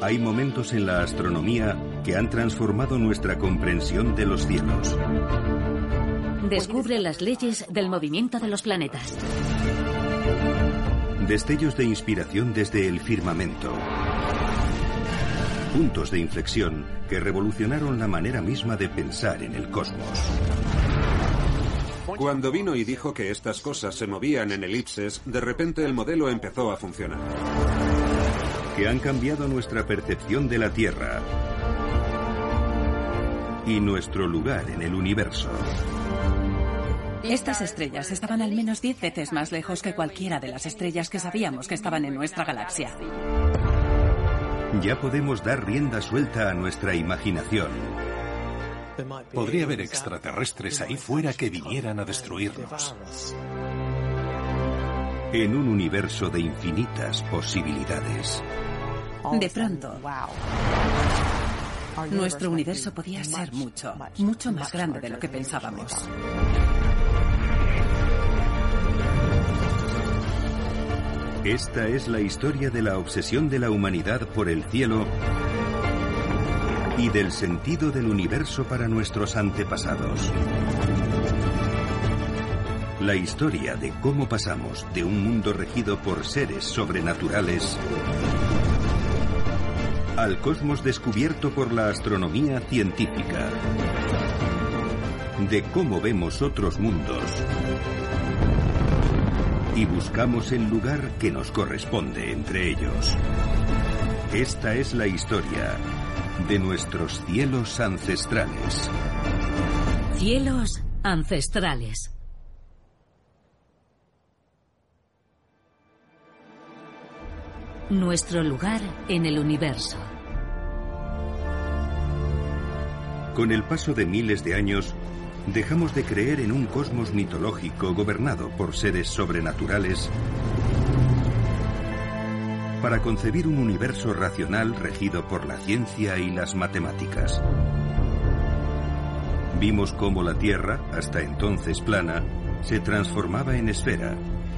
Hay momentos en la astronomía que han transformado nuestra comprensión de los cielos. Descubre las leyes del movimiento de los planetas. Destellos de inspiración desde el firmamento. Puntos de inflexión que revolucionaron la manera misma de pensar en el cosmos. Cuando vino y dijo que estas cosas se movían en elipses, de repente el modelo empezó a funcionar. Que han cambiado nuestra percepción de la Tierra y nuestro lugar en el universo. Estas estrellas estaban al menos 10 veces más lejos que cualquiera de las estrellas que sabíamos que estaban en nuestra galaxia. Ya podemos dar rienda suelta a nuestra imaginación. Podría haber extraterrestres ahí fuera que vinieran a destruirnos. En un universo de infinitas posibilidades. De pronto, nuestro universo podía ser mucho, mucho más grande de lo que pensábamos. Esta es la historia de la obsesión de la humanidad por el cielo y del sentido del universo para nuestros antepasados. La historia de cómo pasamos de un mundo regido por seres sobrenaturales al cosmos descubierto por la astronomía científica. De cómo vemos otros mundos y buscamos el lugar que nos corresponde entre ellos. Esta es la historia de nuestros cielos ancestrales. Cielos ancestrales. Nuestro lugar en el universo. Con el paso de miles de años, dejamos de creer en un cosmos mitológico gobernado por seres sobrenaturales para concebir un universo racional regido por la ciencia y las matemáticas. Vimos cómo la Tierra, hasta entonces plana, se transformaba en esfera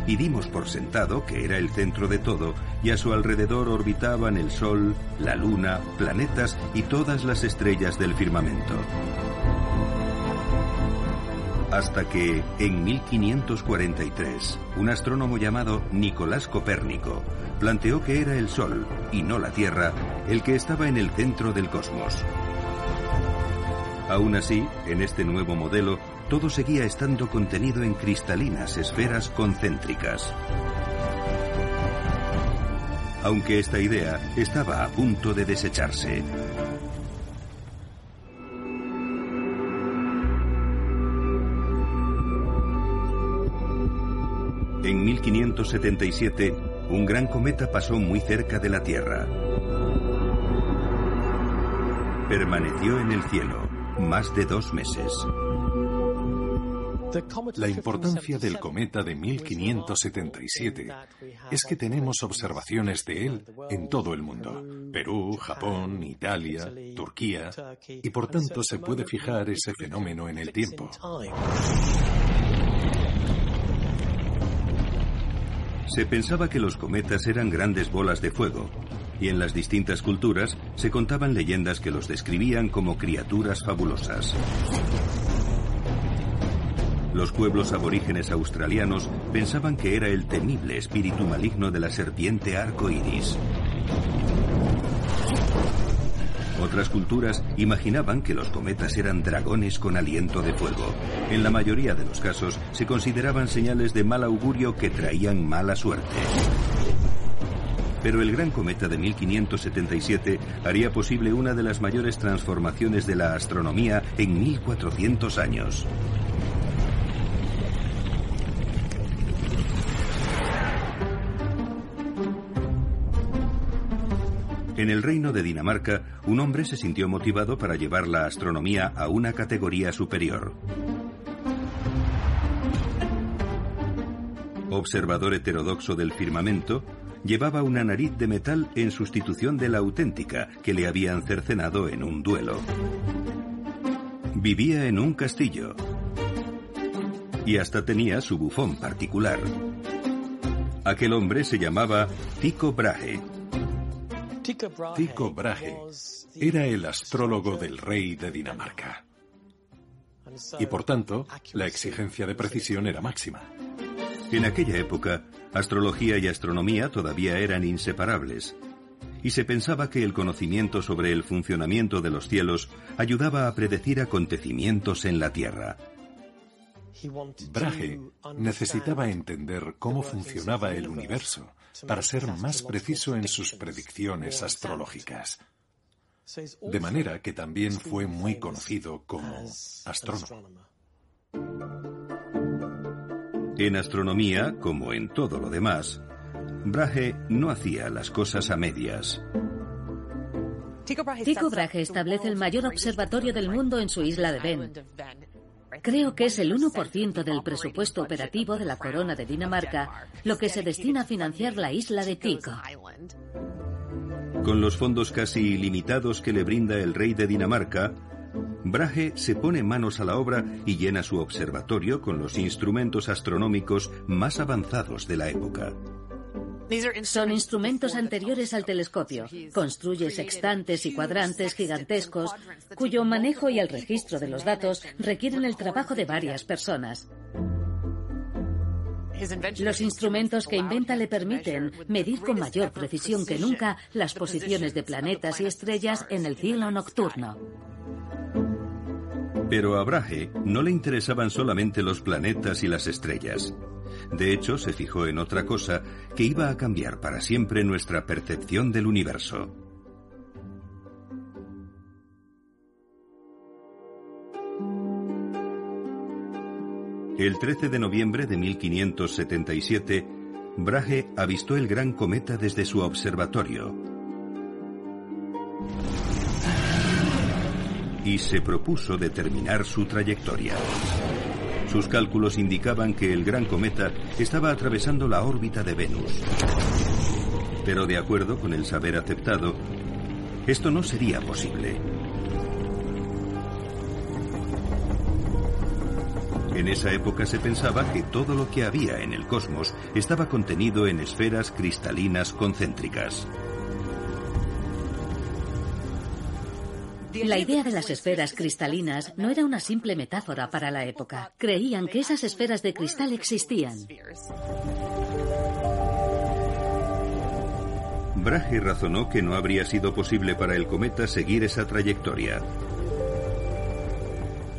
y dimos por sentado que era el centro de todo y a su alrededor orbitaban el Sol, la Luna, planetas y todas las estrellas del firmamento. Hasta que, en 1543, un astrónomo llamado Nicolás Copérnico planteó que era el Sol, y no la Tierra, el que estaba en el centro del cosmos. Aún así, en este nuevo modelo, todo seguía estando contenido en cristalinas esferas concéntricas. Aunque esta idea estaba a punto de desecharse. En 1577, un gran cometa pasó muy cerca de la Tierra. Permaneció en el cielo más de dos meses. La importancia del cometa de 1577 es que tenemos observaciones de él en todo el mundo. Perú, Japón, Italia, Turquía, y por tanto se puede fijar ese fenómeno en el tiempo. Se pensaba que los cometas eran grandes bolas de fuego, y en las distintas culturas se contaban leyendas que los describían como criaturas fabulosas. Los pueblos aborígenes australianos pensaban que era el temible espíritu maligno de la serpiente arco iris. Otras culturas imaginaban que los cometas eran dragones con aliento de fuego. En la mayoría de los casos se consideraban señales de mal augurio que traían mala suerte. Pero el gran cometa de 1577 haría posible una de las mayores transformaciones de la astronomía en 1400 años. En el reino de Dinamarca, un hombre se sintió motivado para llevar la astronomía a una categoría superior. Observador heterodoxo del firmamento, llevaba una nariz de metal en sustitución de la auténtica que le habían cercenado en un duelo. Vivía en un castillo y hasta tenía su bufón particular. Aquel hombre se llamaba Tycho Brahe Tycho Brahe era el astrólogo del rey de Dinamarca. Y por tanto, la exigencia de precisión era máxima. En aquella época, astrología y astronomía todavía eran inseparables, y se pensaba que el conocimiento sobre el funcionamiento de los cielos ayudaba a predecir acontecimientos en la Tierra. Brahe necesitaba entender cómo funcionaba el universo para ser más preciso en sus predicciones astrológicas. De manera que también fue muy conocido como astrónomo. En astronomía, como en todo lo demás, Brahe no hacía las cosas a medias. Tycho Brahe establece el mayor observatorio del mundo en su isla de Ben. Creo que es el 1% del presupuesto operativo de la corona de Dinamarca lo que se destina a financiar la isla de Tycho. Con los fondos casi ilimitados que le brinda el rey de Dinamarca, Brahe se pone manos a la obra y llena su observatorio con los instrumentos astronómicos más avanzados de la época. Son instrumentos anteriores al telescopio. Construye sextantes y cuadrantes gigantescos cuyo manejo y el registro de los datos requieren el trabajo de varias personas. Los instrumentos que inventa le permiten medir con mayor precisión que nunca las posiciones de planetas y estrellas en el cielo nocturno. Pero a Brahe no le interesaban solamente los planetas y las estrellas. De hecho, se fijó en otra cosa que iba a cambiar para siempre nuestra percepción del universo. El 13 de noviembre de 1577, Brahe avistó el gran cometa desde su observatorio. Y se propuso determinar su trayectoria. Sus cálculos indicaban que el gran cometa estaba atravesando la órbita de Venus. Pero de acuerdo con el saber aceptado, esto no sería posible. En esa época se pensaba que todo lo que había en el cosmos estaba contenido en esferas cristalinas concéntricas. La idea de las esferas cristalinas no era una simple metáfora para la época. Creían que esas esferas de cristal existían. Brahe razonó que no habría sido posible para el cometa seguir esa trayectoria.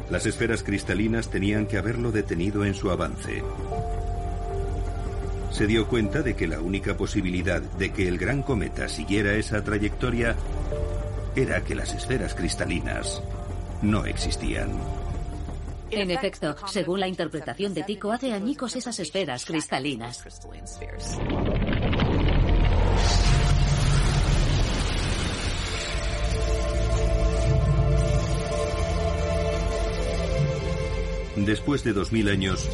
Las esferas cristalinas tenían que haberlo detenido en su avance. Se dio cuenta de que la única posibilidad de que el gran cometa siguiera esa trayectoria era que las esferas cristalinas no existían. En efecto, según la interpretación de Tico, hace añicos esas esferas cristalinas. Después de dos mil años,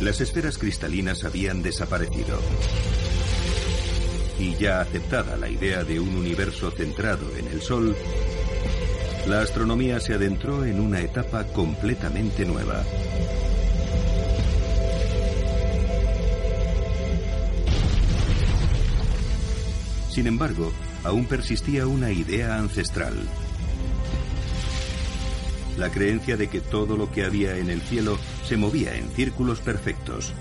las esferas cristalinas habían desaparecido. Y ya aceptada la idea de un universo centrado en el Sol, la astronomía se adentró en una etapa completamente nueva. Sin embargo, aún persistía una idea ancestral. La creencia de que todo lo que había en el cielo se movía en círculos perfectos.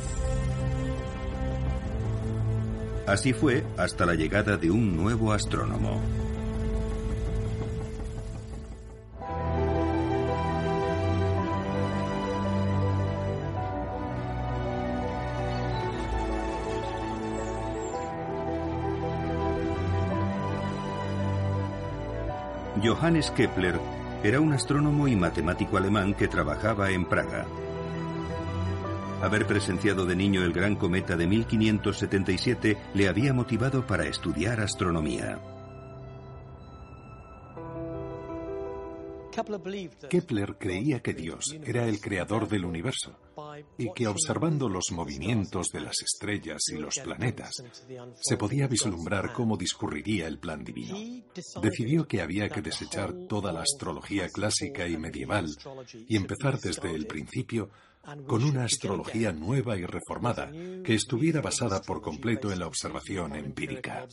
Así fue hasta la llegada de un nuevo astrónomo. Johannes Kepler era un astrónomo y matemático alemán que trabajaba en Praga. Haber presenciado de niño el gran cometa de 1577 le había motivado para estudiar astronomía. Kepler creía que Dios era el creador del universo y que observando los movimientos de las estrellas y los planetas se podía vislumbrar cómo discurriría el plan divino. Decidió que había que desechar toda la astrología clásica y medieval y empezar desde el principio con una astrología nueva y reformada que estuviera basada por completo en la observación empírica.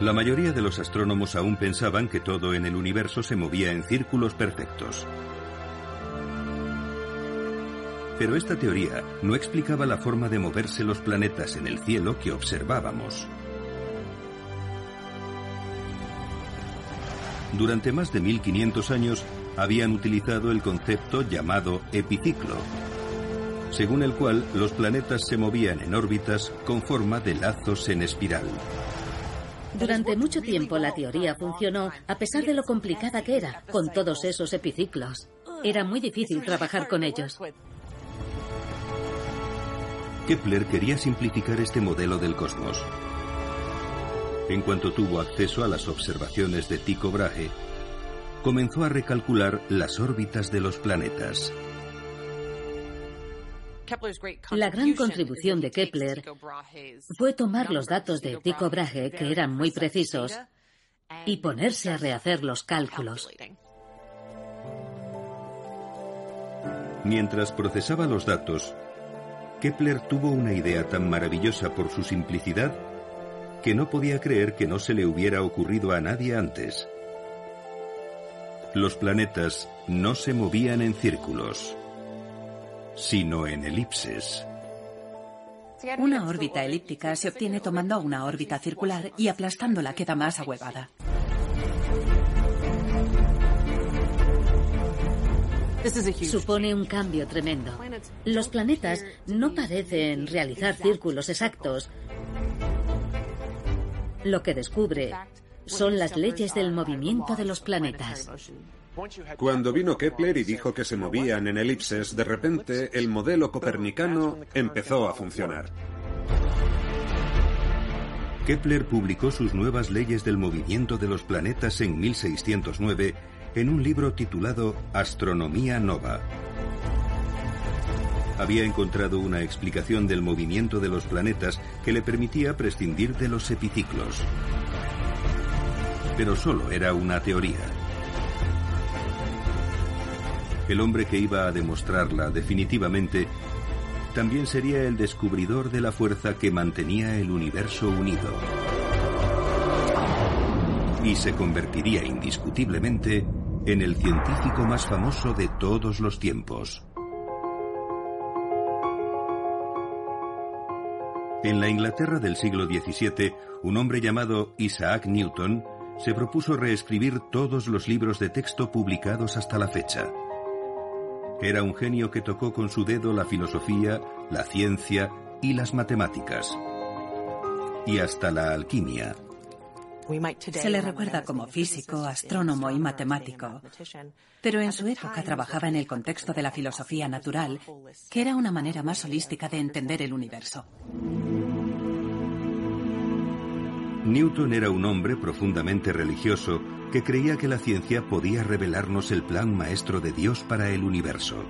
La mayoría de los astrónomos aún pensaban que todo en el universo se movía en círculos perfectos. Pero esta teoría no explicaba la forma de moverse los planetas en el cielo que observábamos. Durante más de 1500 años habían utilizado el concepto llamado epiciclo, según el cual los planetas se movían en órbitas con forma de lazos en espiral. Durante mucho tiempo la teoría funcionó a pesar de lo complicada que era, con todos esos epiciclos. Era muy difícil trabajar con ellos. Kepler quería simplificar este modelo del cosmos. En cuanto tuvo acceso a las observaciones de Tycho Brahe, comenzó a recalcular las órbitas de los planetas. La gran contribución de Kepler fue tomar los datos de Tycho Brahe, que eran muy precisos, y ponerse a rehacer los cálculos. Mientras procesaba los datos, Kepler tuvo una idea tan maravillosa por su simplicidad que no podía creer que no se le hubiera ocurrido a nadie antes. Los planetas no se movían en círculos, sino en elipses. Una órbita elíptica se obtiene tomando una órbita circular y aplastándola queda más ahuevada. Supone un cambio tremendo. Los planetas no parecen realizar círculos exactos. Lo que descubre son las leyes del movimiento de los planetas. Cuando vino Kepler y dijo que se movían en elipses, de repente el modelo copernicano empezó a funcionar. Kepler publicó sus nuevas leyes del movimiento de los planetas en 1609 en un libro titulado Astronomía Nova. Había encontrado una explicación del movimiento de los planetas que le permitía prescindir de los epiciclos. Pero solo era una teoría. El hombre que iba a demostrarla definitivamente también sería el descubridor de la fuerza que mantenía el universo unido. Y se convertiría indiscutiblemente en el científico más famoso de todos los tiempos. En la Inglaterra del siglo XVII, un hombre llamado Isaac Newton se propuso reescribir todos los libros de texto publicados hasta la fecha. Era un genio que tocó con su dedo la filosofía, la ciencia y las matemáticas. Y hasta la alquimia. Se le recuerda como físico, astrónomo y matemático, pero en su época trabajaba en el contexto de la filosofía natural, que era una manera más holística de entender el universo. Newton era un hombre profundamente religioso que creía que la ciencia podía revelarnos el plan maestro de Dios para el universo.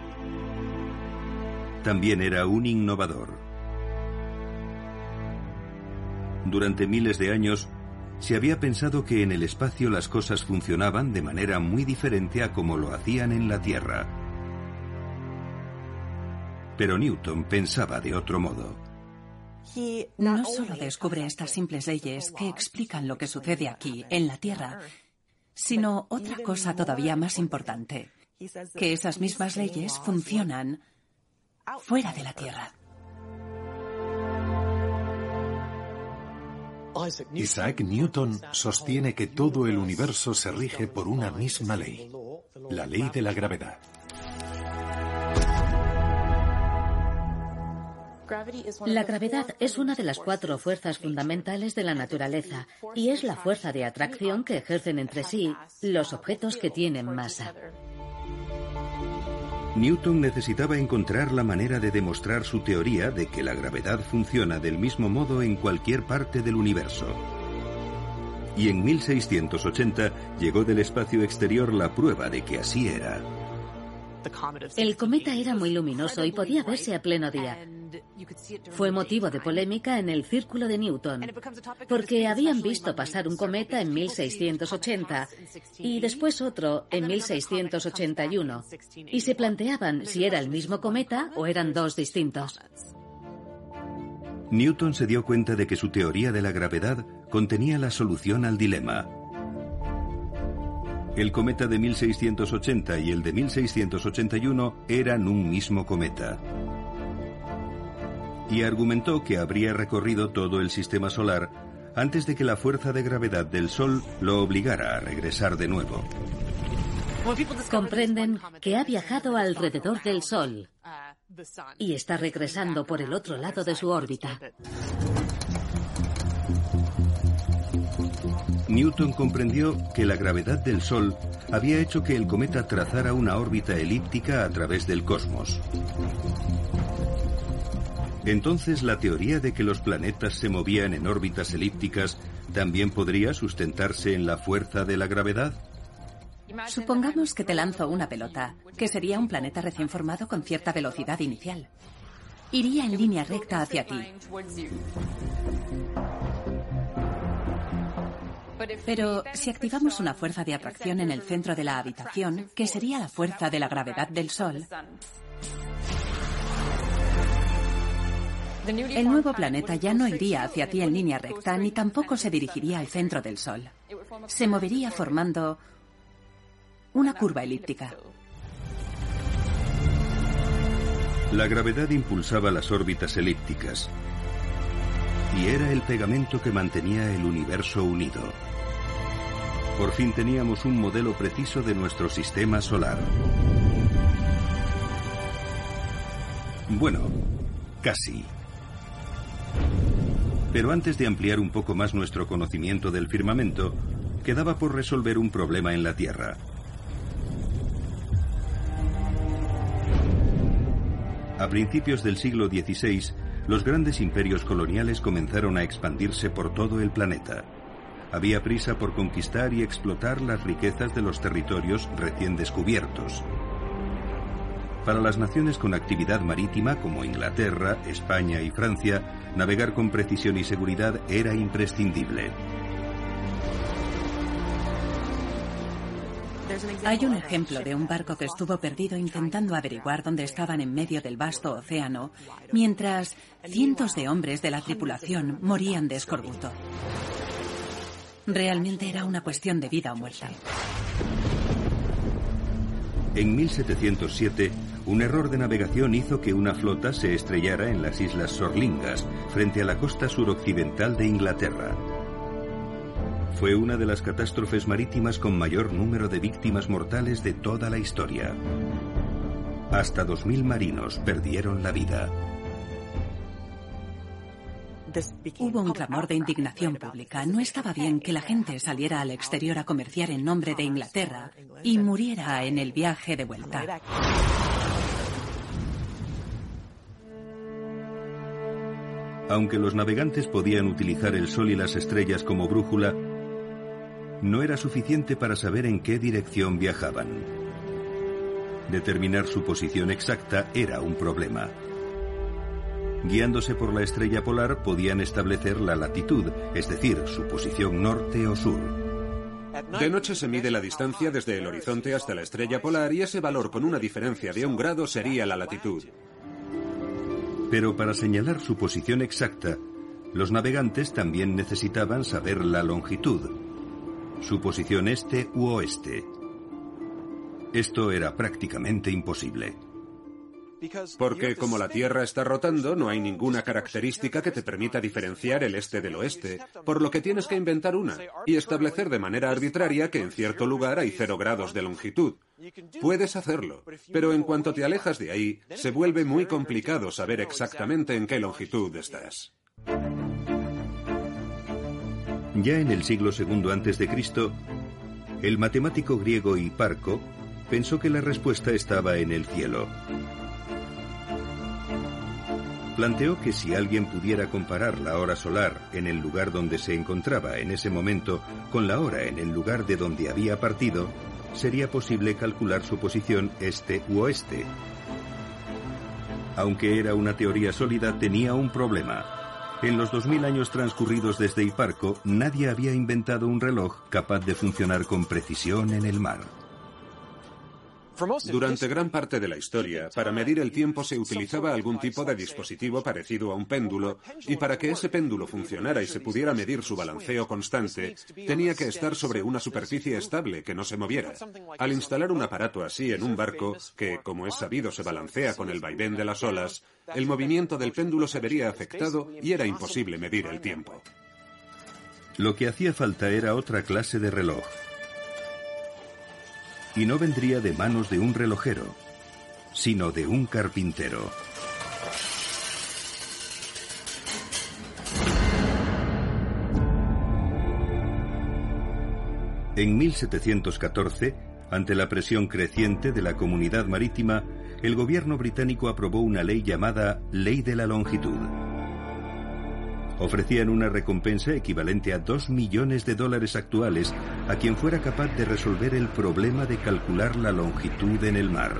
También era un innovador. Durante miles de años, se había pensado que en el espacio las cosas funcionaban de manera muy diferente a como lo hacían en la Tierra. Pero Newton pensaba de otro modo. No solo descubre estas simples leyes que explican lo que sucede aquí, en la Tierra, sino otra cosa todavía más importante, que esas mismas leyes funcionan fuera de la Tierra. Isaac Newton sostiene que todo el universo se rige por una misma ley, la ley de la gravedad. La gravedad es una de las cuatro fuerzas fundamentales de la naturaleza y es la fuerza de atracción que ejercen entre sí los objetos que tienen masa. Newton necesitaba encontrar la manera de demostrar su teoría de que la gravedad funciona del mismo modo en cualquier parte del universo. Y en 1680 llegó del espacio exterior la prueba de que así era. El cometa era muy luminoso y podía verse a pleno día. Fue motivo de polémica en el círculo de Newton, porque habían visto pasar un cometa en 1680 y después otro en 1681, y se planteaban si era el mismo cometa o eran dos distintos. Newton se dio cuenta de que su teoría de la gravedad contenía la solución al dilema. El cometa de 1680 y el de 1681 eran un mismo cometa. Y argumentó que habría recorrido todo el sistema solar antes de que la fuerza de gravedad del Sol lo obligara a regresar de nuevo. Comprenden que ha viajado alrededor del Sol y está regresando por el otro lado de su órbita. Newton comprendió que la gravedad del Sol había hecho que el cometa trazara una órbita elíptica a través del cosmos. Entonces la teoría de que los planetas se movían en órbitas elípticas también podría sustentarse en la fuerza de la gravedad. Supongamos que te lanzo una pelota, que sería un planeta recién formado con cierta velocidad inicial. Iría en línea recta hacia ti. Pero si activamos una fuerza de atracción en el centro de la habitación, que sería la fuerza de la gravedad del Sol, el nuevo planeta ya no iría hacia ti en línea recta ni tampoco se dirigiría al centro del Sol. Se movería formando una curva elíptica. La gravedad impulsaba las órbitas elípticas y era el pegamento que mantenía el universo unido. Por fin teníamos un modelo preciso de nuestro sistema solar. Bueno, casi. Pero antes de ampliar un poco más nuestro conocimiento del firmamento, quedaba por resolver un problema en la Tierra. A principios del siglo XVI, los grandes imperios coloniales comenzaron a expandirse por todo el planeta. Había prisa por conquistar y explotar las riquezas de los territorios recién descubiertos. Para las naciones con actividad marítima como Inglaterra, España y Francia, navegar con precisión y seguridad era imprescindible. Hay un ejemplo de un barco que estuvo perdido intentando averiguar dónde estaban en medio del vasto océano, mientras cientos de hombres de la tripulación morían de escorbuto. Realmente era una cuestión de vida o muerte. En 1707, un error de navegación hizo que una flota se estrellara en las islas Sorlingas, frente a la costa suroccidental de Inglaterra. Fue una de las catástrofes marítimas con mayor número de víctimas mortales de toda la historia. Hasta 2.000 marinos perdieron la vida. Hubo un clamor de indignación pública. No estaba bien que la gente saliera al exterior a comerciar en nombre de Inglaterra y muriera en el viaje de vuelta. Aunque los navegantes podían utilizar el sol y las estrellas como brújula, no era suficiente para saber en qué dirección viajaban. Determinar su posición exacta era un problema. Guiándose por la estrella polar podían establecer la latitud, es decir, su posición norte o sur. De noche se mide la distancia desde el horizonte hasta la estrella polar y ese valor con una diferencia de un grado sería la latitud. Pero para señalar su posición exacta, los navegantes también necesitaban saber la longitud, su posición este u oeste. Esto era prácticamente imposible. Porque como la Tierra está rotando, no hay ninguna característica que te permita diferenciar el este del oeste, por lo que tienes que inventar una y establecer de manera arbitraria que en cierto lugar hay cero grados de longitud. Puedes hacerlo, pero en cuanto te alejas de ahí, se vuelve muy complicado saber exactamente en qué longitud estás. Ya en el siglo II a.C., el matemático griego Hiparco pensó que la respuesta estaba en el cielo. Planteó que si alguien pudiera comparar la hora solar en el lugar donde se encontraba en ese momento con la hora en el lugar de donde había partido, sería posible calcular su posición este u oeste. Aunque era una teoría sólida, tenía un problema. En los 2000 años transcurridos desde Hiparco, nadie había inventado un reloj capaz de funcionar con precisión en el mar. Durante gran parte de la historia, para medir el tiempo se utilizaba algún tipo de dispositivo parecido a un péndulo, y para que ese péndulo funcionara y se pudiera medir su balanceo constante, tenía que estar sobre una superficie estable que no se moviera. Al instalar un aparato así en un barco, que, como es sabido, se balancea con el vaivén de las olas, el movimiento del péndulo se vería afectado y era imposible medir el tiempo. Lo que hacía falta era otra clase de reloj, y no vendría de manos de un relojero, sino de un carpintero. En 1714, ante la presión creciente de la comunidad marítima, el gobierno británico aprobó una ley llamada Ley de la Longitud ofrecían una recompensa equivalente a 2 millones de dólares actuales a quien fuera capaz de resolver el problema de calcular la longitud en el mar.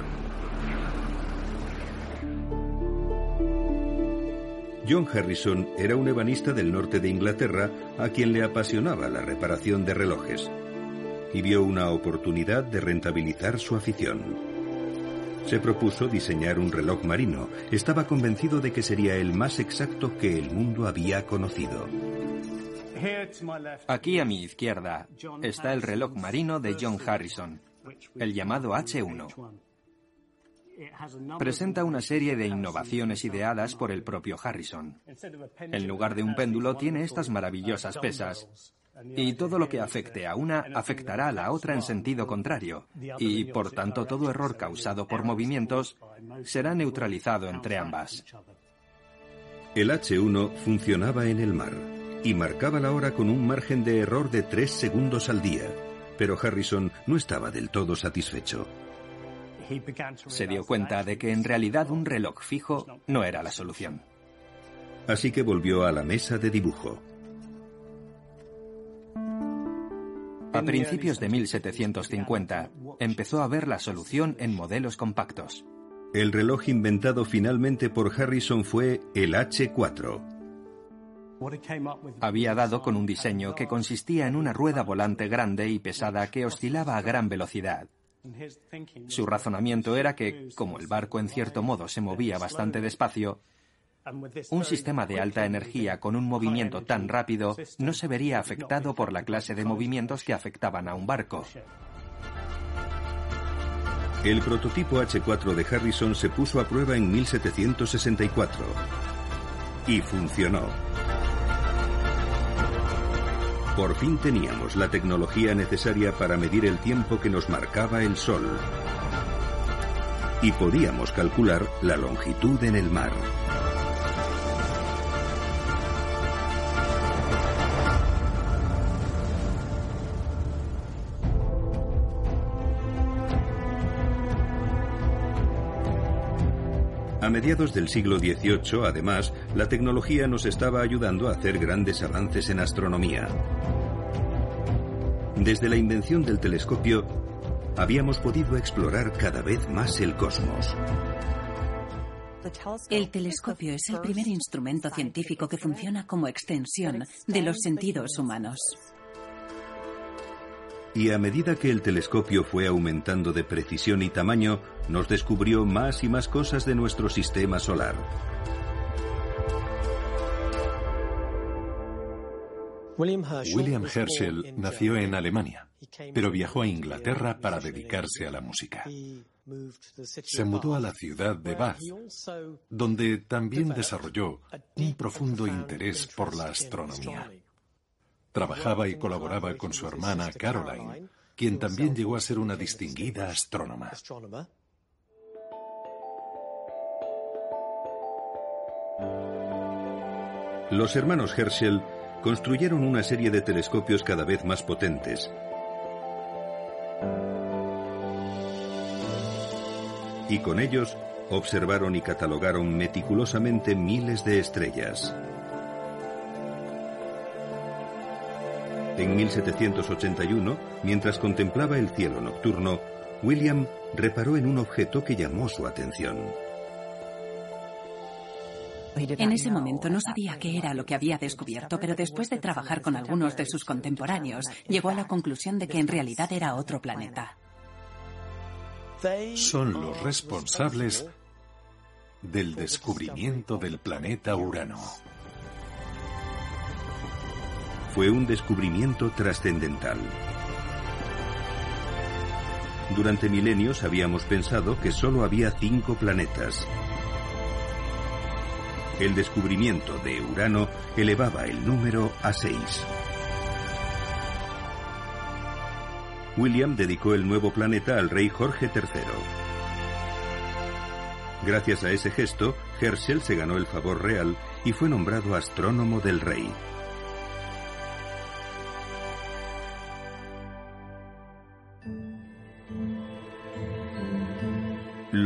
John Harrison era un ebanista del norte de Inglaterra a quien le apasionaba la reparación de relojes y vio una oportunidad de rentabilizar su afición. Se propuso diseñar un reloj marino. Estaba convencido de que sería el más exacto que el mundo había conocido. Aquí a mi izquierda está el reloj marino de John Harrison, el llamado H1. Presenta una serie de innovaciones ideadas por el propio Harrison. En lugar de un péndulo tiene estas maravillosas pesas y todo lo que afecte a una afectará a la otra en sentido contrario, y por tanto todo error causado por movimientos será neutralizado entre ambas. El H1 funcionaba en el mar y marcaba la hora con un margen de error de tres segundos al día, pero Harrison no estaba del todo satisfecho. Se dio cuenta de que en realidad un reloj fijo no era la solución. Así que volvió a la mesa de dibujo. A principios de 1750 empezó a ver la solución en modelos compactos. El reloj inventado finalmente por Harrison fue el H4. Había dado con un diseño que consistía en una rueda volante grande y pesada que oscilaba a gran velocidad. Su razonamiento era que, como el barco en cierto modo se movía bastante despacio, un sistema de alta energía con un movimiento tan rápido no se vería afectado por la clase de movimientos que afectaban a un barco. El prototipo H4 de Harrison se puso a prueba en 1764 y funcionó. Por fin teníamos la tecnología necesaria para medir el tiempo que nos marcaba el Sol. Y podíamos calcular la longitud en el mar. A mediados del siglo XVIII, además, la tecnología nos estaba ayudando a hacer grandes avances en astronomía. Desde la invención del telescopio, habíamos podido explorar cada vez más el cosmos. El telescopio es el primer instrumento científico que funciona como extensión de los sentidos humanos y a medida que el telescopio fue aumentando de precisión y tamaño, nos descubrió más y más cosas de nuestro sistema solar. William Herschel nació en Alemania, pero viajó a Inglaterra para dedicarse a la música. Se mudó a la ciudad de Bath, donde también desarrolló un profundo interés por la astronomía. Trabajaba y colaboraba con su hermana Caroline, quien también llegó a ser una distinguida astrónoma. Los hermanos Herschel construyeron una serie de telescopios cada vez más potentes. Y con ellos observaron y catalogaron meticulosamente miles de estrellas. En 1781, mientras contemplaba el cielo nocturno, William reparó en un objeto que llamó su atención. En ese momento no sabía qué era lo que había descubierto, pero después de trabajar con algunos de sus contemporáneos, llegó a la conclusión de que en realidad era otro planeta. son los responsables del descubrimiento del planeta Urano. Fue un descubrimiento trascendental. Durante milenios habíamos pensado que solo había cinco planetas. El descubrimiento de Urano elevaba el número a seis. William dedicó el nuevo planeta al rey Jorge III. Gracias a ese gesto, Herschel se ganó el favor real y fue nombrado astrónomo del rey.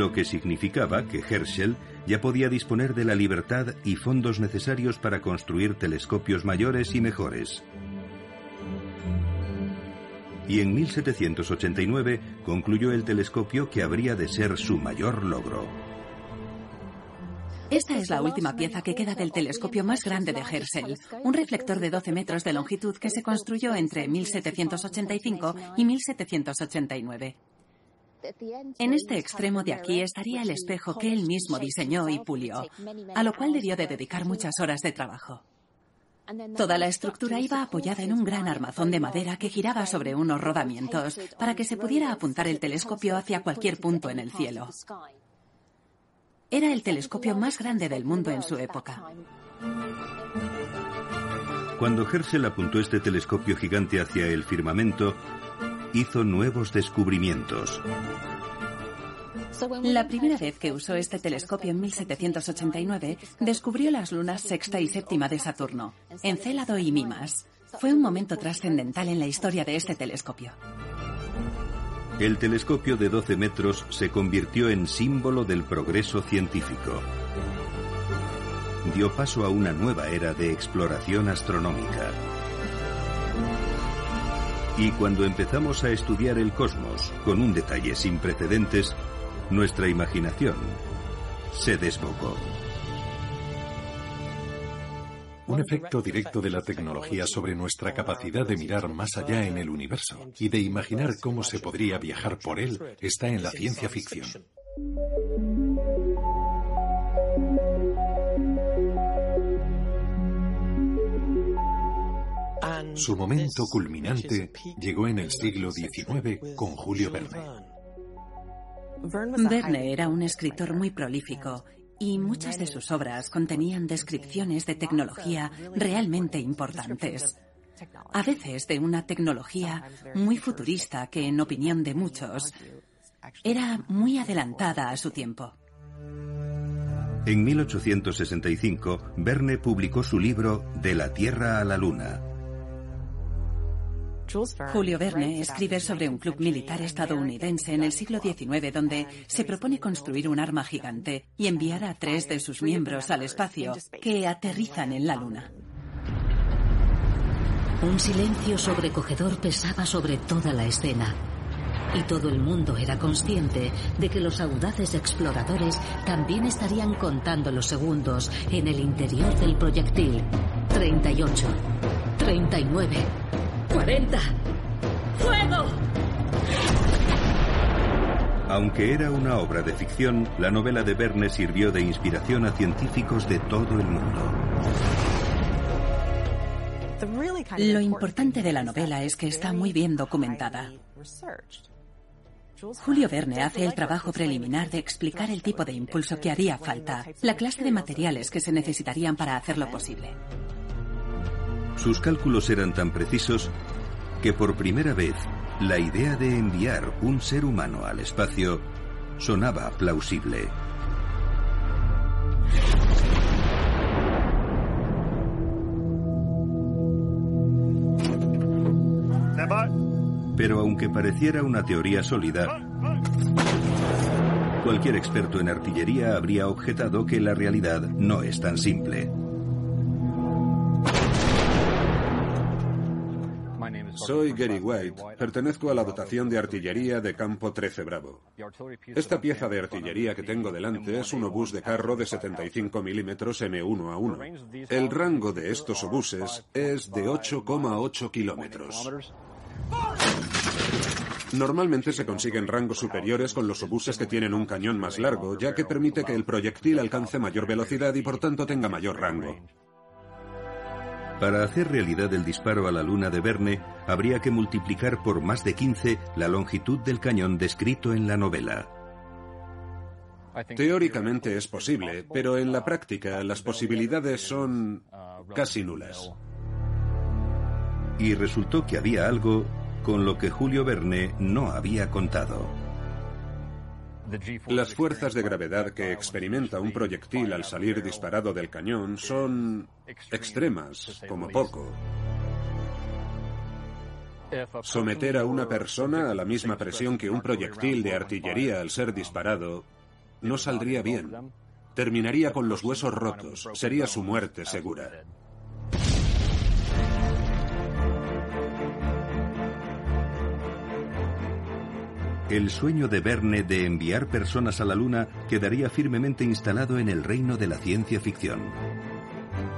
Lo que significaba que Herschel ya podía disponer de la libertad y fondos necesarios para construir telescopios mayores y mejores y en 1789 concluyó el telescopio que habría de ser su mayor logro. Esta es la última pieza que queda del telescopio más grande de Herschel, un reflector de 12 metros de longitud que se construyó entre 1785 y 1789. En este extremo de aquí estaría el espejo que él mismo diseñó y pulió, a lo cual debió de dedicar muchas horas de trabajo. Toda la estructura iba apoyada en un gran armazón de madera que giraba sobre unos rodamientos para que se pudiera apuntar el telescopio hacia cualquier punto en el cielo. Era el telescopio más grande del mundo en su época. Cuando Herschel apuntó este telescopio gigante hacia el firmamento, hizo nuevos descubrimientos. La primera vez que usó este telescopio en 1789, descubrió las lunas sexta y séptima de Saturno, Encélado y Mimas. Fue un momento trascendental en la historia de este telescopio. El telescopio de 12 metros se convirtió en símbolo del progreso científico. Dio paso a una nueva era de exploración astronómica. Y cuando empezamos a estudiar el cosmos con un detalle sin precedentes, nuestra imaginación se desbocó. Un efecto directo de la tecnología sobre nuestra capacidad de mirar más allá en el universo y de imaginar cómo se podría viajar por él está en la ciencia ficción. Su momento culminante llegó en el siglo XIX con Julio Verne. Verne era un escritor muy prolífico y muchas de sus obras contenían descripciones de tecnología realmente importantes. A veces de una tecnología muy futurista que, en opinión de muchos, era muy adelantada a su tiempo. En 1865, Verne publicó su libro De la Tierra a la Luna. Julio Verne escribe sobre un club militar estadounidense en el siglo XIX donde se propone construir un arma gigante y enviar a tres de sus miembros al espacio que aterrizan en la Luna. Un silencio sobrecogedor pesaba sobre toda la escena. Y todo el mundo era consciente de que los audaces exploradores también estarían contando los segundos en el interior del proyectil. 38, 39, 40. ¡Fuego! Aunque era una obra de ficción, la novela de Verne sirvió de inspiración a científicos de todo el mundo. Lo importante de la novela es que está muy bien documentada. Julio Verne hace el trabajo preliminar de explicar el tipo de impulso que haría falta, la clase de materiales que se necesitarían para hacerlo posible. Sus cálculos eran tan precisos que por primera vez la idea de enviar un ser humano al espacio sonaba plausible. Pero aunque pareciera una teoría sólida, cualquier experto en artillería habría objetado que la realidad no es tan simple. Soy Gary White, pertenezco a la dotación de artillería de campo 13 Bravo. Esta pieza de artillería que tengo delante es un obús de carro de 75 milímetros M1 a 1. El rango de estos obuses es de 8,8 kilómetros. Normalmente se consiguen rangos superiores con los obuses que tienen un cañón más largo, ya que permite que el proyectil alcance mayor velocidad y por tanto tenga mayor rango. Para hacer realidad el disparo a la luna de Verne, habría que multiplicar por más de 15 la longitud del cañón descrito en la novela. Teóricamente es posible, pero en la práctica las posibilidades son casi nulas. Y resultó que había algo con lo que Julio Verne no había contado. Las fuerzas de gravedad que experimenta un proyectil al salir disparado del cañón son extremas, como poco. Someter a una persona a la misma presión que un proyectil de artillería al ser disparado no saldría bien. Terminaría con los huesos rotos. Sería su muerte segura. El sueño de Verne de enviar personas a la Luna quedaría firmemente instalado en el reino de la ciencia ficción.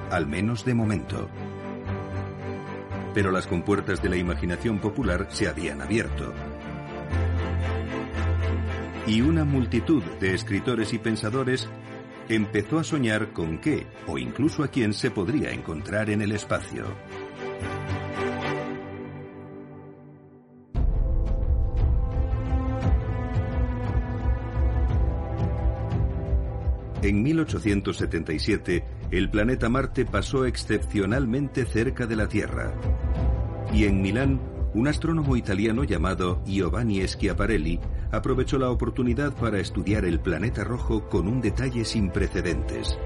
Al menos de momento. Pero las compuertas de la imaginación popular se habían abierto. Y una multitud de escritores y pensadores empezó a soñar con qué o incluso a quién se podría encontrar en el espacio. En 1877, el planeta Marte pasó excepcionalmente cerca de la Tierra. Y en Milán, un astrónomo italiano llamado Giovanni Schiaparelli aprovechó la oportunidad para estudiar el planeta rojo con un detalle sin precedentes.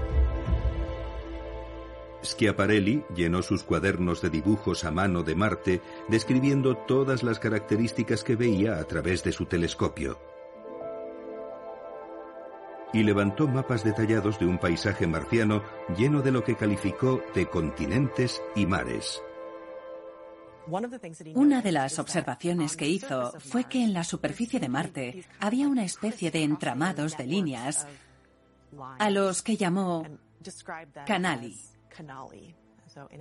Schiaparelli llenó sus cuadernos de dibujos a mano de Marte, describiendo todas las características que veía a través de su telescopio y levantó mapas detallados de un paisaje marciano lleno de lo que calificó de continentes y mares. Una de las observaciones que hizo fue que en la superficie de Marte había una especie de entramados de líneas a los que llamó canali,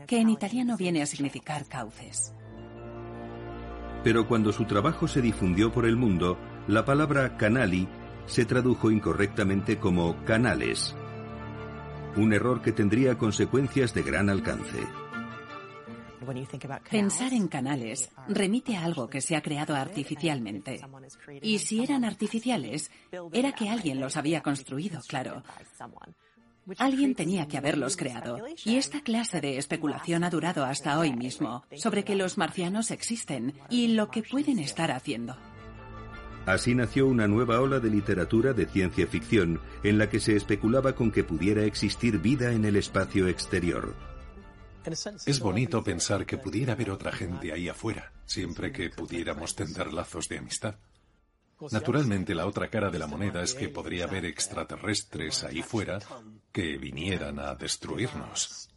que en italiano viene a significar cauces. Pero cuando su trabajo se difundió por el mundo, la palabra canali se tradujo incorrectamente como canales, un error que tendría consecuencias de gran alcance. Pensar en canales remite a algo que se ha creado artificialmente. Y si eran artificiales, era que alguien los había construido, claro. Alguien tenía que haberlos creado. Y esta clase de especulación ha durado hasta hoy mismo, sobre que los marcianos existen y lo que pueden estar haciendo. Así nació una nueva ola de literatura de ciencia ficción en la que se especulaba con que pudiera existir vida en el espacio exterior. Es bonito pensar que pudiera haber otra gente ahí afuera, siempre que pudiéramos tender lazos de amistad. Naturalmente, la otra cara de la moneda es que podría haber extraterrestres ahí fuera que vinieran a destruirnos.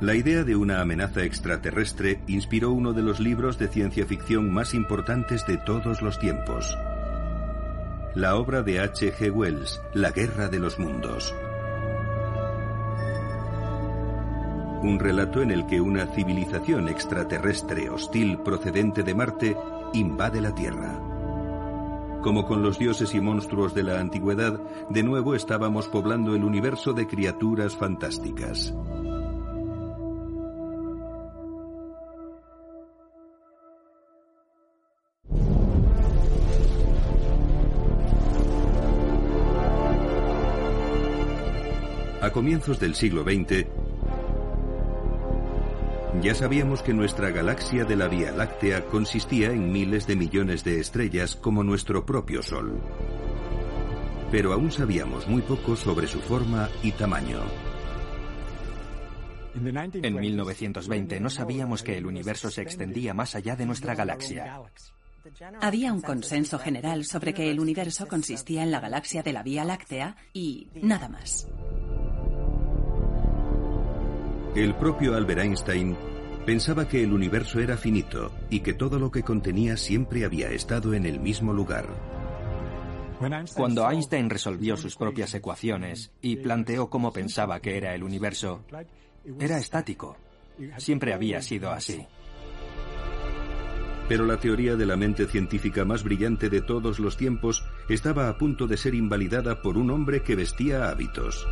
La idea de una amenaza extraterrestre inspiró uno de los libros de ciencia ficción más importantes de todos los tiempos. La obra de H. G. Wells, La Guerra de los Mundos. Un relato en el que una civilización extraterrestre hostil procedente de Marte invade la Tierra. Como con los dioses y monstruos de la antigüedad, de nuevo estábamos poblando el universo de criaturas fantásticas. A comienzos del siglo XX, ya sabíamos que nuestra galaxia de la Vía Láctea consistía en miles de millones de estrellas como nuestro propio Sol. Pero aún sabíamos muy poco sobre su forma y tamaño. En 1920 no sabíamos que el universo se extendía más allá de nuestra galaxia. Había un consenso general sobre que el universo consistía en la galaxia de la Vía Láctea y nada más. El propio Albert Einstein pensaba que el universo era finito y que todo lo que contenía siempre había estado en el mismo lugar. Cuando Einstein resolvió sus propias ecuaciones y planteó cómo pensaba que era el universo, era estático. Siempre había sido así. Pero la teoría de la mente científica más brillante de todos los tiempos estaba a punto de ser invalidada por un hombre que vestía hábitos.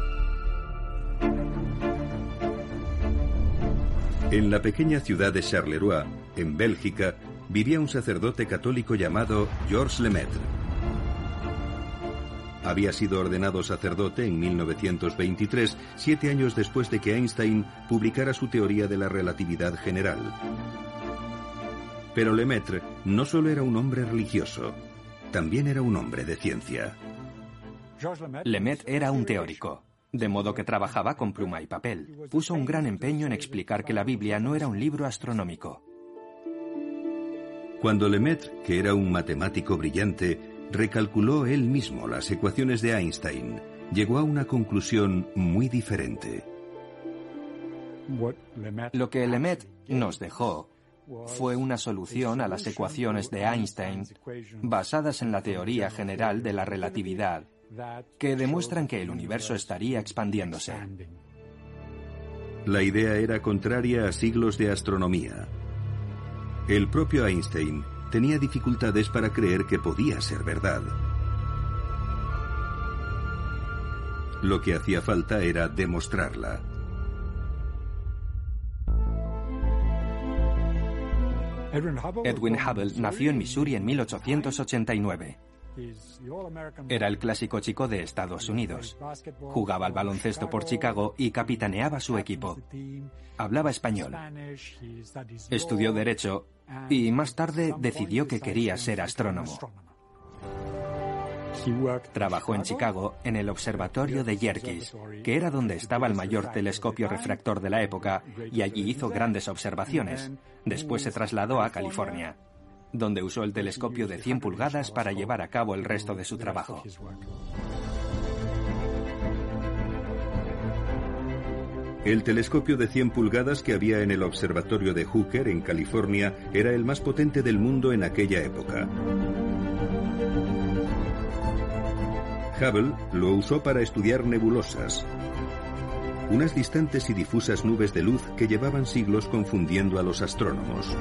En la pequeña ciudad de Charleroi, en Bélgica, vivía un sacerdote católico llamado Georges Lemaitre. Había sido ordenado sacerdote en 1923, siete años después de que Einstein publicara su teoría de la relatividad general. Pero Lemaitre no solo era un hombre religioso, también era un hombre de ciencia. Lemaitre era un teórico, de modo que trabajaba con pluma y papel. Puso un gran empeño en explicar que la Biblia no era un libro astronómico. Cuando Lemaitre, que era un matemático brillante, recalculó él mismo las ecuaciones de Einstein, llegó a una conclusión muy diferente. Lo que Lemaitre nos dejó fue una solución a las ecuaciones de Einstein basadas en la teoría general de la relatividad, que demuestran que el universo estaría expandiéndose. La idea era contraria a siglos de astronomía. El propio Einstein tenía dificultades para creer que podía ser verdad. Lo que hacía falta era demostrarla. Edwin Hubble nació en Missouri en 1889. Era el clásico chico de Estados Unidos. Jugaba al baloncesto por Chicago y capitaneaba su equipo. Hablaba español. Estudió Derecho y más tarde decidió que quería ser astrónomo. Trabajó en Chicago en el observatorio de Yerkes, que era donde estaba el mayor telescopio refractor de la época, y allí hizo grandes observaciones. Después se trasladó a California, donde usó el telescopio de 100 pulgadas para llevar a cabo el resto de su trabajo. El telescopio de 100 pulgadas que había en el observatorio de Hooker, en California, era el más potente del mundo en aquella época. Hubble lo usó para estudiar nebulosas, unas distantes y difusas nubes de luz que llevaban siglos confundiendo a los astrónomos.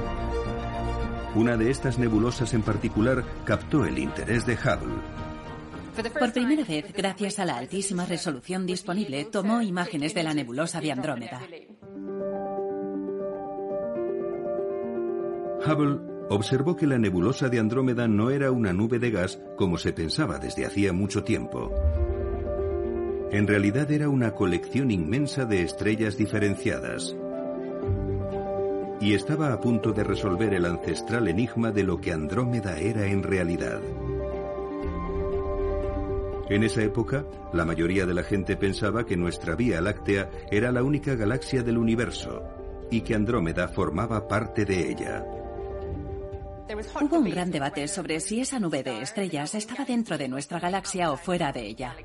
Una de estas nebulosas en particular captó el interés de Hubble. Por primera vez, gracias a la altísima resolución disponible, tomó imágenes de la nebulosa de Andrómeda. Hubble observó que la nebulosa de Andrómeda no era una nube de gas como se pensaba desde hacía mucho tiempo. En realidad era una colección inmensa de estrellas diferenciadas. Y estaba a punto de resolver el ancestral enigma de lo que Andrómeda era en realidad. En esa época, la mayoría de la gente pensaba que nuestra Vía Láctea era la única galaxia del universo y que Andrómeda formaba parte de ella. Hubo un gran debate sobre si esa nube de estrellas estaba dentro de nuestra galaxia o fuera de ella.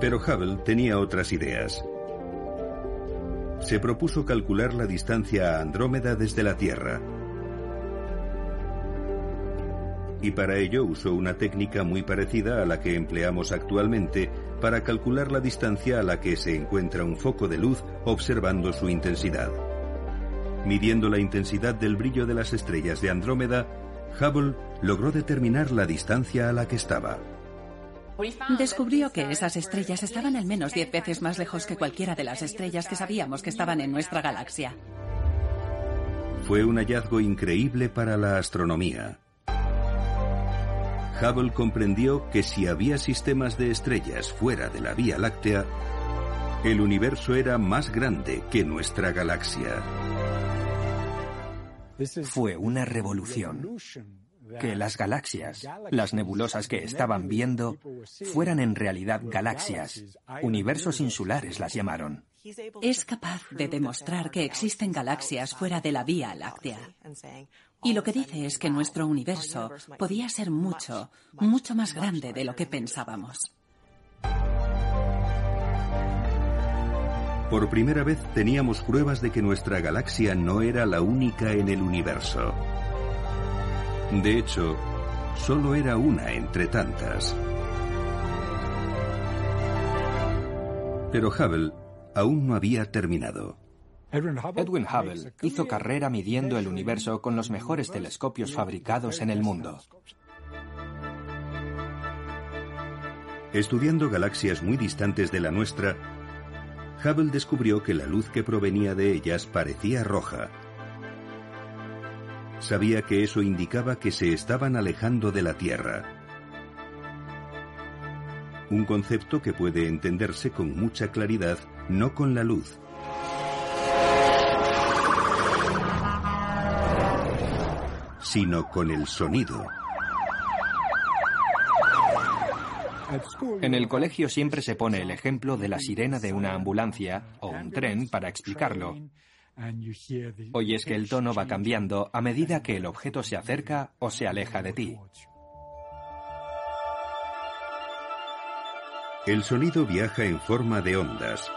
Pero Hubble tenía otras ideas. Se propuso calcular la distancia a Andrómeda desde la Tierra y para ello usó una técnica muy parecida a la que empleamos actualmente para calcular la distancia a la que se encuentra un foco de luz observando su intensidad. Midiendo la intensidad del brillo de las estrellas de Andrómeda, Hubble logró determinar la distancia a la que estaba. Descubrió que esas estrellas estaban al menos 10 veces más lejos que cualquiera de las estrellas que sabíamos que estaban en nuestra galaxia. Fue un hallazgo increíble para la astronomía. Hubble comprendió que si había sistemas de estrellas fuera de la Vía Láctea, el universo era más grande que nuestra galaxia. Fue una revolución. Que las galaxias, las nebulosas que estaban viendo, fueran en realidad galaxias. Universos insulares las llamaron. Es capaz de demostrar que existen galaxias fuera de la Vía Láctea. Y lo que dice es que nuestro universo podía ser mucho, mucho más grande de lo que pensábamos. Por primera vez teníamos pruebas de que nuestra galaxia no era la única en el universo. De hecho, solo era una entre tantas. Pero Hubble aún no había terminado. Edwin Hubble hizo carrera midiendo el universo con los mejores telescopios fabricados en el mundo. Estudiando galaxias muy distantes de la nuestra, Hubble descubrió que la luz que provenía de ellas parecía roja. Sabía que eso indicaba que se estaban alejando de la Tierra. Un concepto que puede entenderse con mucha claridad, no con la luz, sino con el sonido. En el colegio siempre se pone el ejemplo de la sirena de una ambulancia o un tren para explicarlo. Hoy es que el tono va cambiando a medida que el objeto se acerca o se aleja de ti. El sonido viaja en forma de ondas.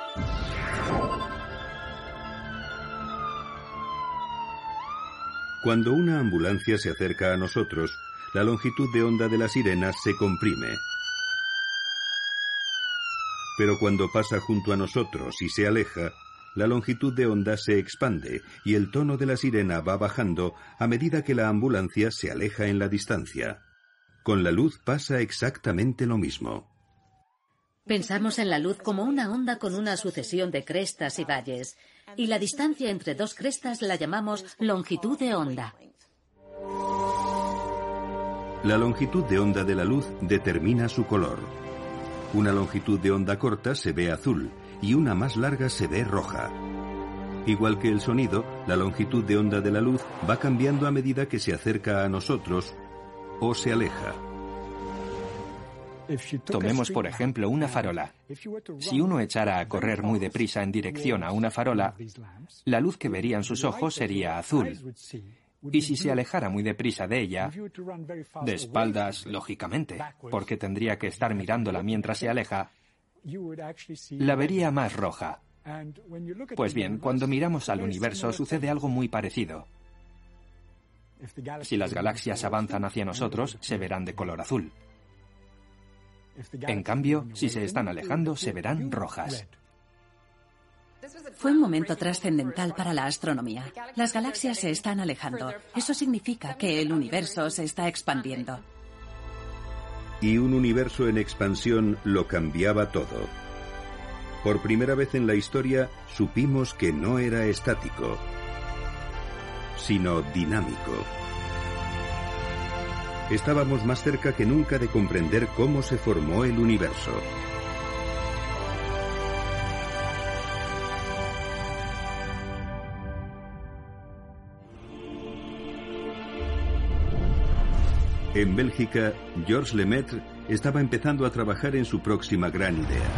Cuando una ambulancia se acerca a nosotros, la longitud de onda de la sirena se comprime. Pero cuando pasa junto a nosotros y se aleja, la longitud de onda se expande y el tono de la sirena va bajando a medida que la ambulancia se aleja en la distancia. Con la luz pasa exactamente lo mismo. Pensamos en la luz como una onda con una sucesión de crestas y valles, y la distancia entre dos crestas la llamamos longitud de onda. La longitud de onda de la luz determina su color. Una longitud de onda corta se ve azul y una más larga se ve roja. Igual que el sonido, la longitud de onda de la luz va cambiando a medida que se acerca a nosotros o se aleja. Tomemos por ejemplo una farola. Si uno echara a correr muy deprisa en dirección a una farola, la luz que verían sus ojos sería azul. Y si se alejara muy deprisa de ella, de espaldas, lógicamente, porque tendría que estar mirándola mientras se aleja, la vería más roja. Pues bien, cuando miramos al universo sucede algo muy parecido. Si las galaxias avanzan hacia nosotros, se verán de color azul. En cambio, si se están alejando, se verán rojas. Fue un momento trascendental para la astronomía. Las galaxias se están alejando. Eso significa que el universo se está expandiendo. Y un universo en expansión lo cambiaba todo. Por primera vez en la historia supimos que no era estático, sino dinámico. Estábamos más cerca que nunca de comprender cómo se formó el universo. En Bélgica, Georges Lemaitre estaba empezando a trabajar en su próxima gran idea.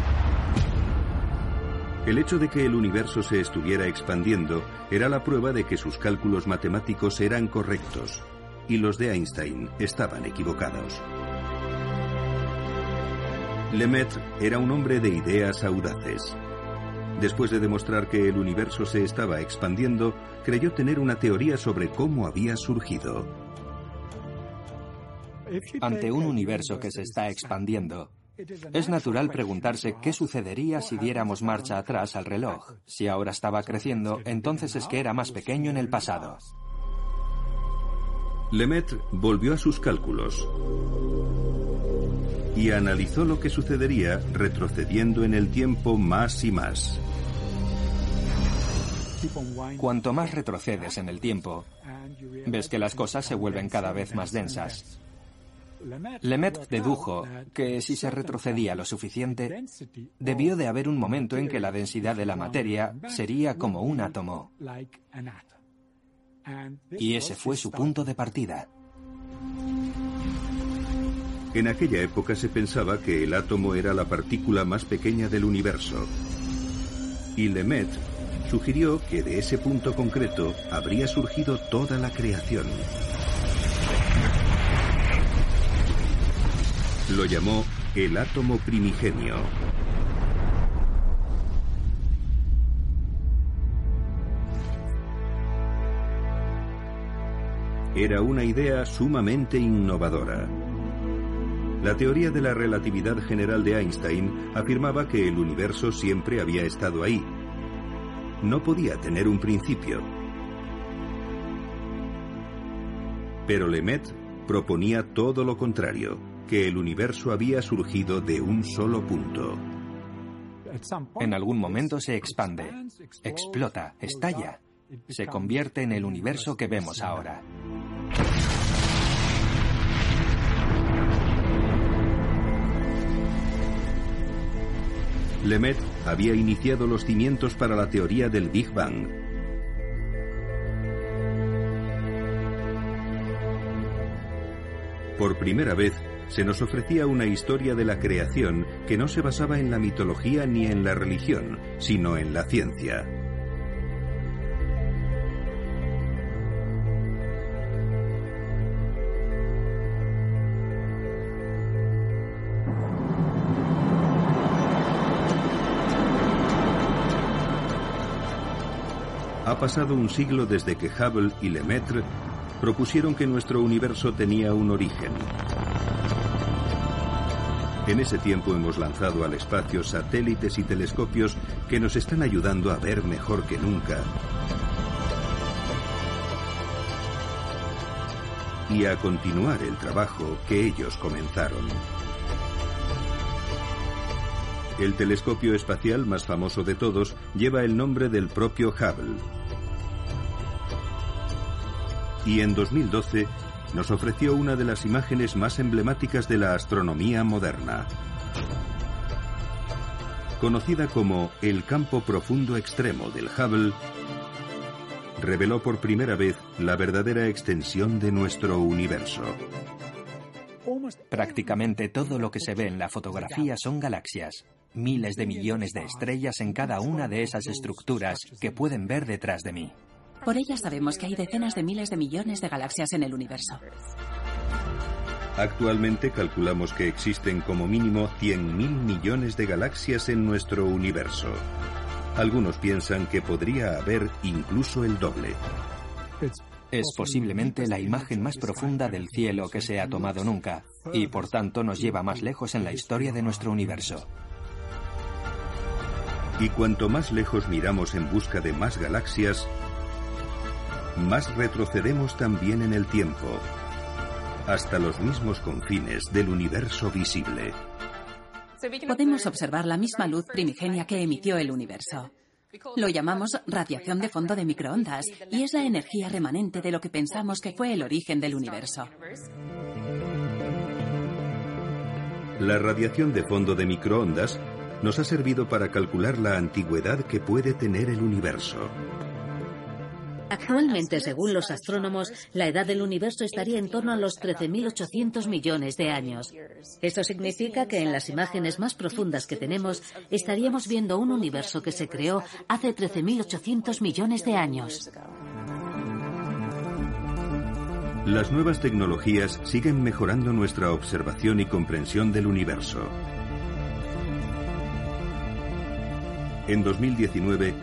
El hecho de que el universo se estuviera expandiendo era la prueba de que sus cálculos matemáticos eran correctos y los de Einstein estaban equivocados. Lemaitre era un hombre de ideas audaces. Después de demostrar que el universo se estaba expandiendo, creyó tener una teoría sobre cómo había surgido. Ante un universo que se está expandiendo, es natural preguntarse qué sucedería si diéramos marcha atrás al reloj. Si ahora estaba creciendo, entonces es que era más pequeño en el pasado. Lemaitre volvió a sus cálculos y analizó lo que sucedería retrocediendo en el tiempo más y más. Cuanto más retrocedes en el tiempo, ves que las cosas se vuelven cada vez más densas. Lemaitre dedujo que si se retrocedía lo suficiente, debió de haber un momento en que la densidad de la materia sería como un átomo. Y ese fue su punto de partida. En aquella época se pensaba que el átomo era la partícula más pequeña del universo. Y Lemaitre sugirió que de ese punto concreto habría surgido toda la creación. Lo llamó el átomo primigenio. Era una idea sumamente innovadora. La teoría de la relatividad general de Einstein afirmaba que el universo siempre había estado ahí. no podía tener un principio. Pero Lemet proponía todo lo contrario, que el universo había surgido de un solo punto. En algún momento se expande, explota, estalla, se convierte en el universo que vemos ahora. Lemet había iniciado los cimientos para la teoría del Big Bang. Por primera vez, se nos ofrecía una historia de la creación que no se basaba en la mitología ni en la religión, sino en la ciencia. Ha pasado un siglo desde que Hubble y Lemaitre propusieron que nuestro universo tenía un origen. En ese tiempo hemos lanzado al espacio satélites y telescopios que nos están ayudando a ver mejor que nunca y a continuar el trabajo que ellos comenzaron. El telescopio espacial más famoso de todos lleva el nombre del propio Hubble. Y en 2012 nos ofreció una de las imágenes más emblemáticas de la astronomía moderna. Conocida como el campo profundo extremo del Hubble, reveló por primera vez la verdadera extensión de nuestro universo. Prácticamente todo lo que se ve en la fotografía son galaxias, miles de millones de estrellas en cada una de esas estructuras que pueden ver detrás de mí. Por ellas sabemos que hay decenas de miles de millones de galaxias en el universo. Actualmente calculamos que existen como mínimo 100.000 millones de galaxias en nuestro universo. Algunos piensan que podría haber incluso el doble. Es posiblemente la imagen más profunda del cielo que se ha tomado nunca, y por tanto nos lleva más lejos en la historia de nuestro universo. Y cuanto más lejos miramos en busca de más galaxias, más retrocedemos también en el tiempo, hasta los mismos confines del universo visible. Podemos observar la misma luz primigenia que emitió el universo. Lo llamamos radiación de fondo de microondas y es la energía remanente de lo que pensamos que fue el origen del universo. La radiación de fondo de microondas nos ha servido para calcular la antigüedad que puede tener el universo. Actualmente, según los astrónomos, la edad del universo estaría en torno a los 13.800 millones de años. Esto significa que en las imágenes más profundas que tenemos estaríamos viendo un universo que se creó hace 13.800 millones de años. Las nuevas tecnologías siguen mejorando nuestra observación y comprensión del universo. En 2019,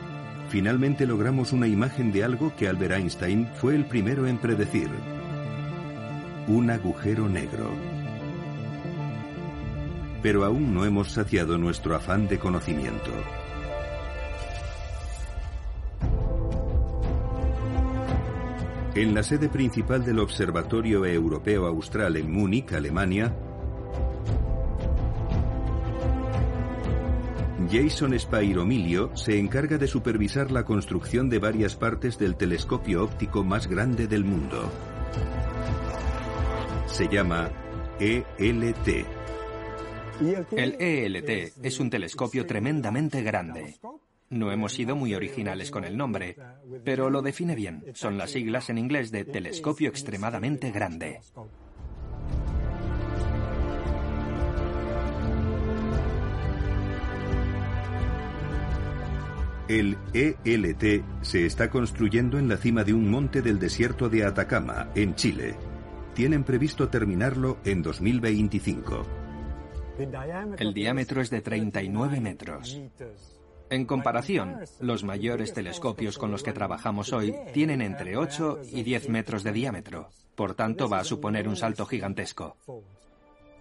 finalmente logramos una imagen de algo que Albert Einstein fue el primero en predecir. Un agujero negro. Pero aún no hemos saciado nuestro afán de conocimiento. En la sede principal del Observatorio Europeo Austral en Múnich, Alemania, Jason Spairomilio se encarga de supervisar la construcción de varias partes del telescopio óptico más grande del mundo. Se llama ELT. El ELT es un telescopio tremendamente grande. No hemos sido muy originales con el nombre, pero lo define bien. Son las siglas en inglés de telescopio extremadamente grande. El ELT se está construyendo en la cima de un monte del desierto de Atacama, en Chile. Tienen previsto terminarlo en 2025. El diámetro es de 39 metros. En comparación, los mayores telescopios con los que trabajamos hoy tienen entre 8 y 10 metros de diámetro. Por tanto, va a suponer un salto gigantesco.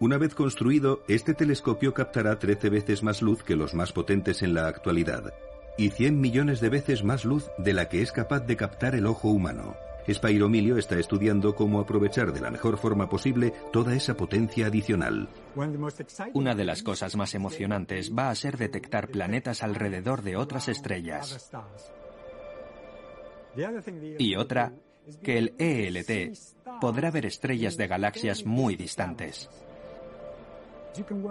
Una vez construido, este telescopio captará 13 veces más luz que los más potentes en la actualidad. Y 100 millones de veces más luz de la que es capaz de captar el ojo humano. Spiromilio está estudiando cómo aprovechar de la mejor forma posible toda esa potencia adicional. Una de las cosas más emocionantes va a ser detectar planetas alrededor de otras estrellas. Y otra, que el ELT podrá ver estrellas de galaxias muy distantes.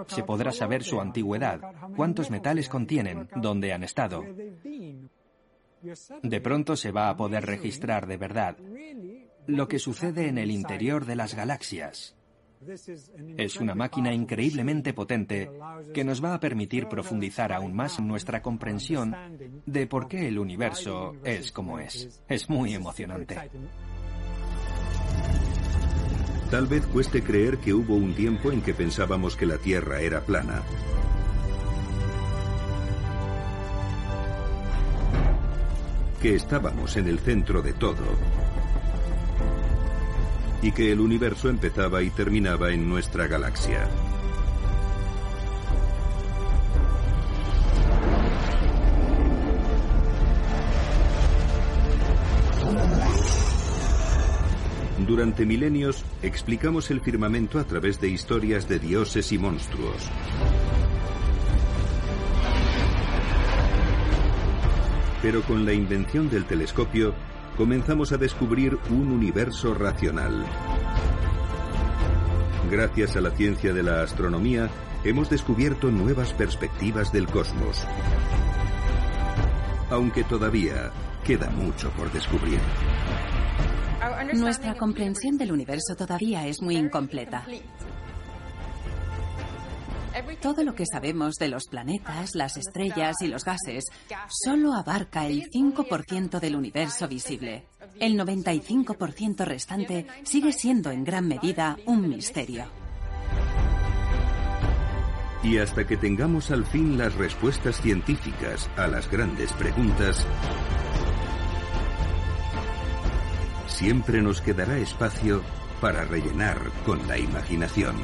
Se podrá saber su antigüedad, cuántos metales contienen, dónde han estado. De pronto se va a poder registrar de verdad lo que sucede en el interior de las galaxias. Es una máquina increíblemente potente que nos va a permitir profundizar aún más nuestra comprensión de por qué el universo es como es. Es muy emocionante. Tal vez cueste creer que hubo un tiempo en que pensábamos que la Tierra era plana. Que estábamos en el centro de todo. Y que el universo empezaba y terminaba en nuestra galaxia. Durante milenios explicamos el firmamento a través de historias de dioses y monstruos. Pero con la invención del telescopio comenzamos a descubrir un universo racional. Gracias a la ciencia de la astronomía, hemos descubierto nuevas perspectivas del cosmos. Aunque todavía queda mucho por descubrir. Nuestra comprensión del universo todavía es muy incompleta. Todo lo que sabemos de los planetas, las estrellas y los gases solo abarca el 5% del universo visible. El 95% restante sigue siendo en gran medida un misterio. Y hasta que tengamos al fin las respuestas científicas a las grandes preguntas, siempre nos quedará espacio para rellenar con la imaginación.